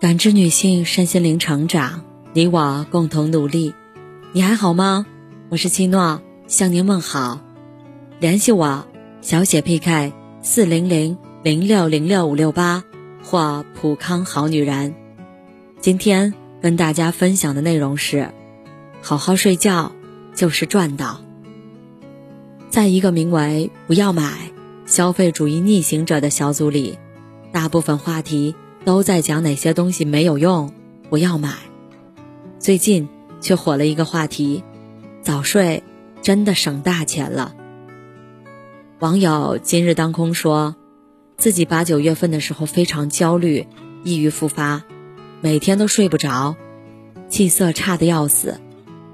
感知女性身心灵成长，你我共同努力。你还好吗？我是七诺，向您问好。联系我，小写 PK 四零零零六零六五六八或普康好女人。今天跟大家分享的内容是：好好睡觉就是赚到。在一个名为“不要买消费主义逆行者”的小组里，大部分话题。都在讲哪些东西没有用，不要买。最近却火了一个话题：早睡真的省大钱了。网友今日当空说，自己八九月份的时候非常焦虑，抑郁复发，每天都睡不着，气色差的要死，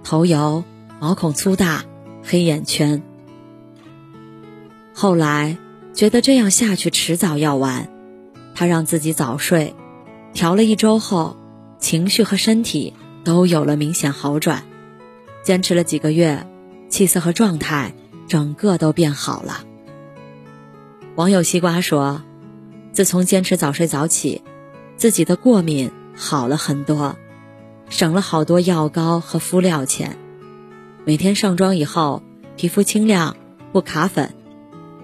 头油，毛孔粗大，黑眼圈。后来觉得这样下去迟早要完。他让自己早睡，调了一周后，情绪和身体都有了明显好转。坚持了几个月，气色和状态整个都变好了。网友西瓜说：“自从坚持早睡早起，自己的过敏好了很多，省了好多药膏和敷料钱。每天上妆以后，皮肤清亮不卡粉，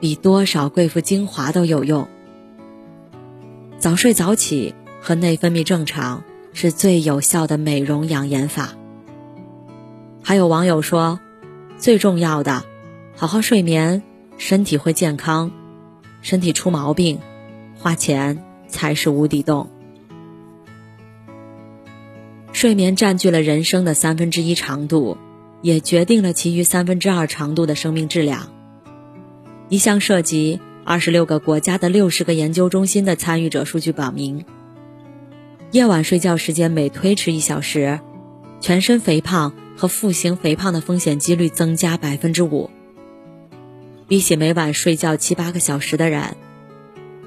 比多少贵妇精华都有用。”早睡早起和内分泌正常是最有效的美容养颜法。还有网友说，最重要的，好好睡眠，身体会健康；身体出毛病，花钱才是无底洞。睡眠占据了人生的三分之一长度，也决定了其余三分之二长度的生命质量。一项涉及。二十六个国家的六十个研究中心的参与者数据表明，夜晚睡觉时间每推迟一小时，全身肥胖和腹型肥胖的风险几率增加百分之五。比起每晚睡觉七八个小时的人，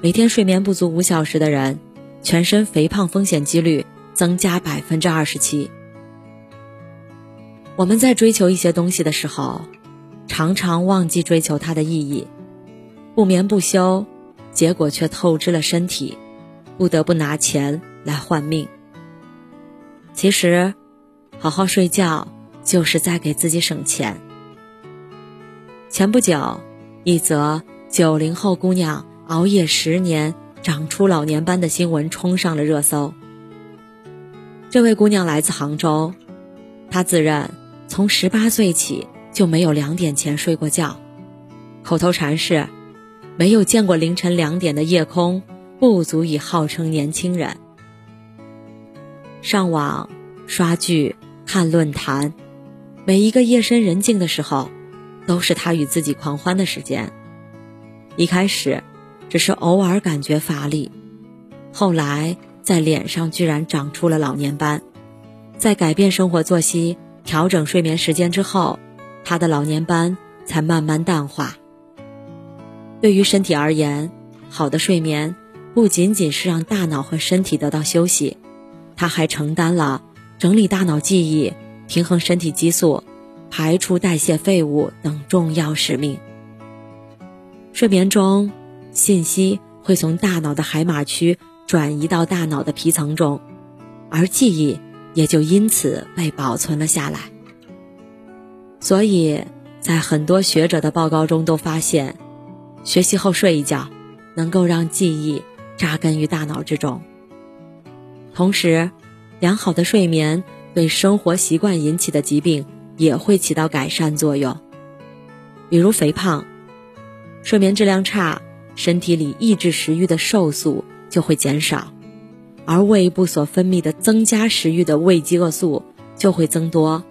每天睡眠不足五小时的人，全身肥胖风险几率增加百分之二十七。我们在追求一些东西的时候，常常忘记追求它的意义。不眠不休，结果却透支了身体，不得不拿钱来换命。其实，好好睡觉就是在给自己省钱。前不久，一则九零后姑娘熬夜十年长出老年斑的新闻冲上了热搜。这位姑娘来自杭州，她自认从十八岁起就没有两点前睡过觉，口头禅是。没有见过凌晨两点的夜空，不足以号称年轻人。上网、刷剧、看论坛，每一个夜深人静的时候，都是他与自己狂欢的时间。一开始，只是偶尔感觉乏力，后来在脸上居然长出了老年斑。在改变生活作息、调整睡眠时间之后，他的老年斑才慢慢淡化。对于身体而言，好的睡眠不仅仅是让大脑和身体得到休息，它还承担了整理大脑记忆、平衡身体激素、排出代谢废物等重要使命。睡眠中，信息会从大脑的海马区转移到大脑的皮层中，而记忆也就因此被保存了下来。所以在很多学者的报告中都发现。学习后睡一觉，能够让记忆扎根于大脑之中。同时，良好的睡眠对生活习惯引起的疾病也会起到改善作用。比如肥胖，睡眠质量差，身体里抑制食欲的瘦素就会减少，而胃部所分泌的增加食欲的胃饥饿素就会增多，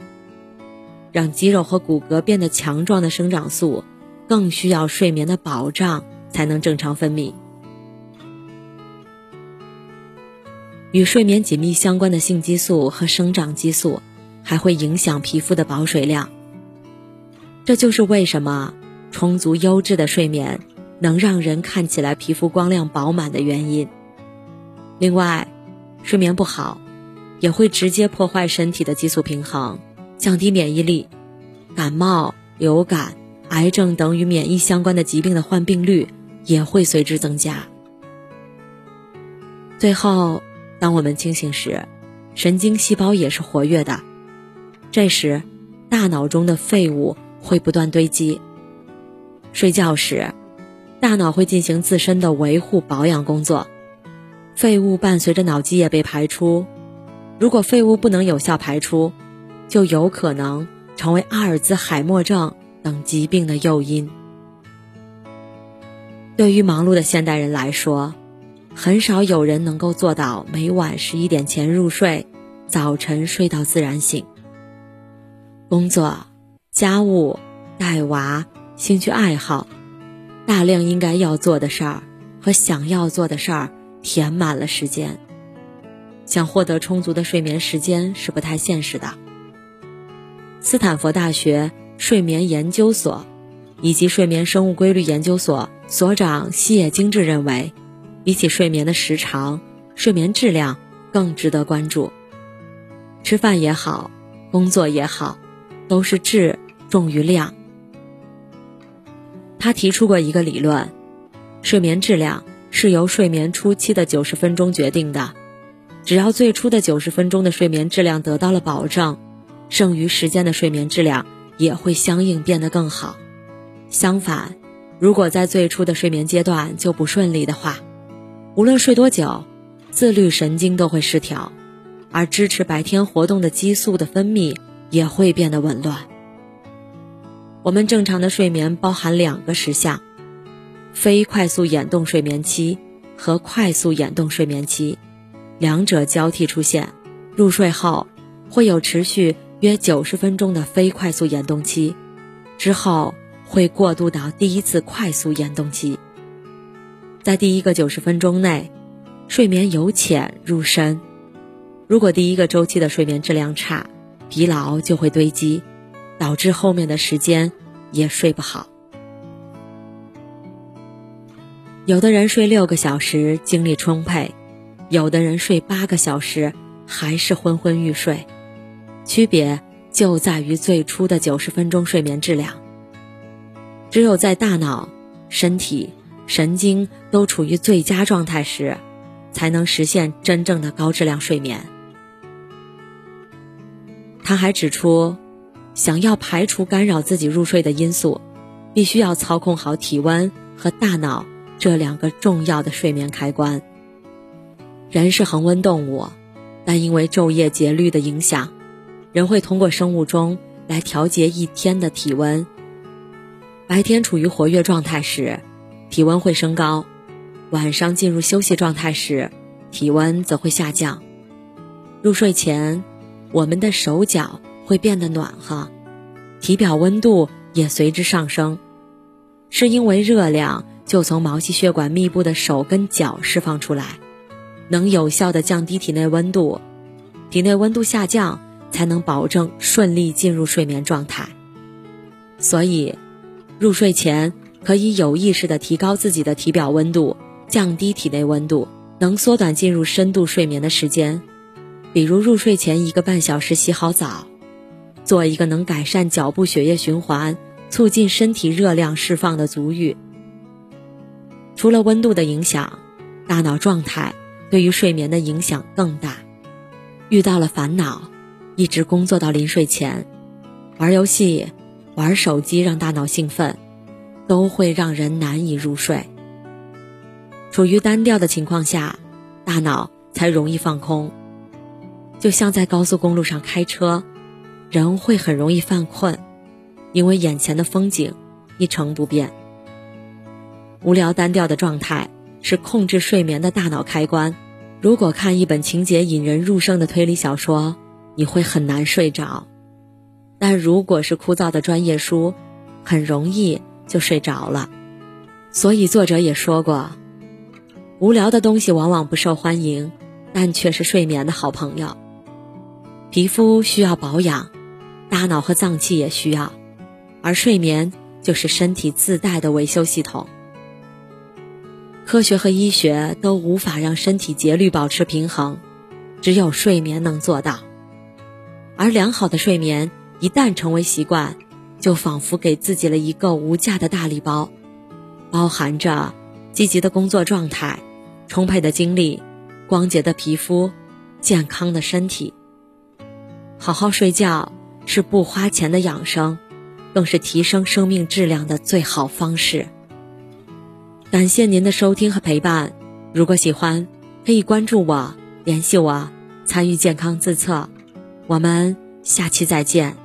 让肌肉和骨骼变得强壮的生长素。更需要睡眠的保障才能正常分泌。与睡眠紧密相关的性激素和生长激素，还会影响皮肤的保水量。这就是为什么充足优质的睡眠能让人看起来皮肤光亮饱满的原因。另外，睡眠不好，也会直接破坏身体的激素平衡，降低免疫力，感冒、流感。癌症等与免疫相关的疾病的患病率也会随之增加。最后，当我们清醒时，神经细胞也是活跃的。这时，大脑中的废物会不断堆积。睡觉时，大脑会进行自身的维护保养工作，废物伴随着脑积液被排出。如果废物不能有效排出，就有可能成为阿尔兹海默症等疾病的诱因。对于忙碌的现代人来说，很少有人能够做到每晚十一点前入睡，早晨睡到自然醒。工作、家务、带娃、兴趣爱好，大量应该要做的事儿和想要做的事儿填满了时间，想获得充足的睡眠时间是不太现实的。斯坦福大学睡眠研究所以及睡眠生物规律研究所所长西野精治认为。比起睡眠的时长，睡眠质量更值得关注。吃饭也好，工作也好，都是质重于量。他提出过一个理论：睡眠质量是由睡眠初期的九十分钟决定的。只要最初的九十分钟的睡眠质量得到了保证，剩余时间的睡眠质量也会相应变得更好。相反，如果在最初的睡眠阶段就不顺利的话，无论睡多久，自律神经都会失调，而支持白天活动的激素的分泌也会变得紊乱。我们正常的睡眠包含两个时相：非快速眼动睡眠期和快速眼动睡眠期，两者交替出现。入睡后会有持续约九十分钟的非快速眼动期，之后会过渡到第一次快速眼动期。在第一个九十分钟内，睡眠由浅入深。如果第一个周期的睡眠质量差，疲劳就会堆积，导致后面的时间也睡不好。有的人睡六个小时精力充沛，有的人睡八个小时还是昏昏欲睡，区别就在于最初的九十分钟睡眠质量。只有在大脑、身体。神经都处于最佳状态时，才能实现真正的高质量睡眠。他还指出，想要排除干扰自己入睡的因素，必须要操控好体温和大脑这两个重要的睡眠开关。人是恒温动物，但因为昼夜节律的影响，人会通过生物钟来调节一天的体温。白天处于活跃状态时。体温会升高，晚上进入休息状态时，体温则会下降。入睡前，我们的手脚会变得暖和，体表温度也随之上升，是因为热量就从毛细血管密布的手跟脚释放出来，能有效的降低体内温度。体内温度下降，才能保证顺利进入睡眠状态。所以，入睡前。可以有意识地提高自己的体表温度，降低体内温度，能缩短进入深度睡眠的时间。比如入睡前一个半小时洗好澡，做一个能改善脚部血液循环、促进身体热量释放的足浴。除了温度的影响，大脑状态对于睡眠的影响更大。遇到了烦恼，一直工作到临睡前，玩游戏、玩手机让大脑兴奋。都会让人难以入睡。处于单调的情况下，大脑才容易放空。就像在高速公路上开车，人会很容易犯困，因为眼前的风景一成不变。无聊单调的状态是控制睡眠的大脑开关。如果看一本情节引人入胜的推理小说，你会很难睡着；但如果是枯燥的专业书，很容易。就睡着了，所以作者也说过，无聊的东西往往不受欢迎，但却是睡眠的好朋友。皮肤需要保养，大脑和脏器也需要，而睡眠就是身体自带的维修系统。科学和医学都无法让身体节律保持平衡，只有睡眠能做到。而良好的睡眠一旦成为习惯。就仿佛给自己了一个无价的大礼包，包含着积极的工作状态、充沛的精力、光洁的皮肤，健康的身体。好好睡觉是不花钱的养生，更是提升生命质量的最好方式。感谢您的收听和陪伴，如果喜欢，可以关注我，联系我，参与健康自测。我们下期再见。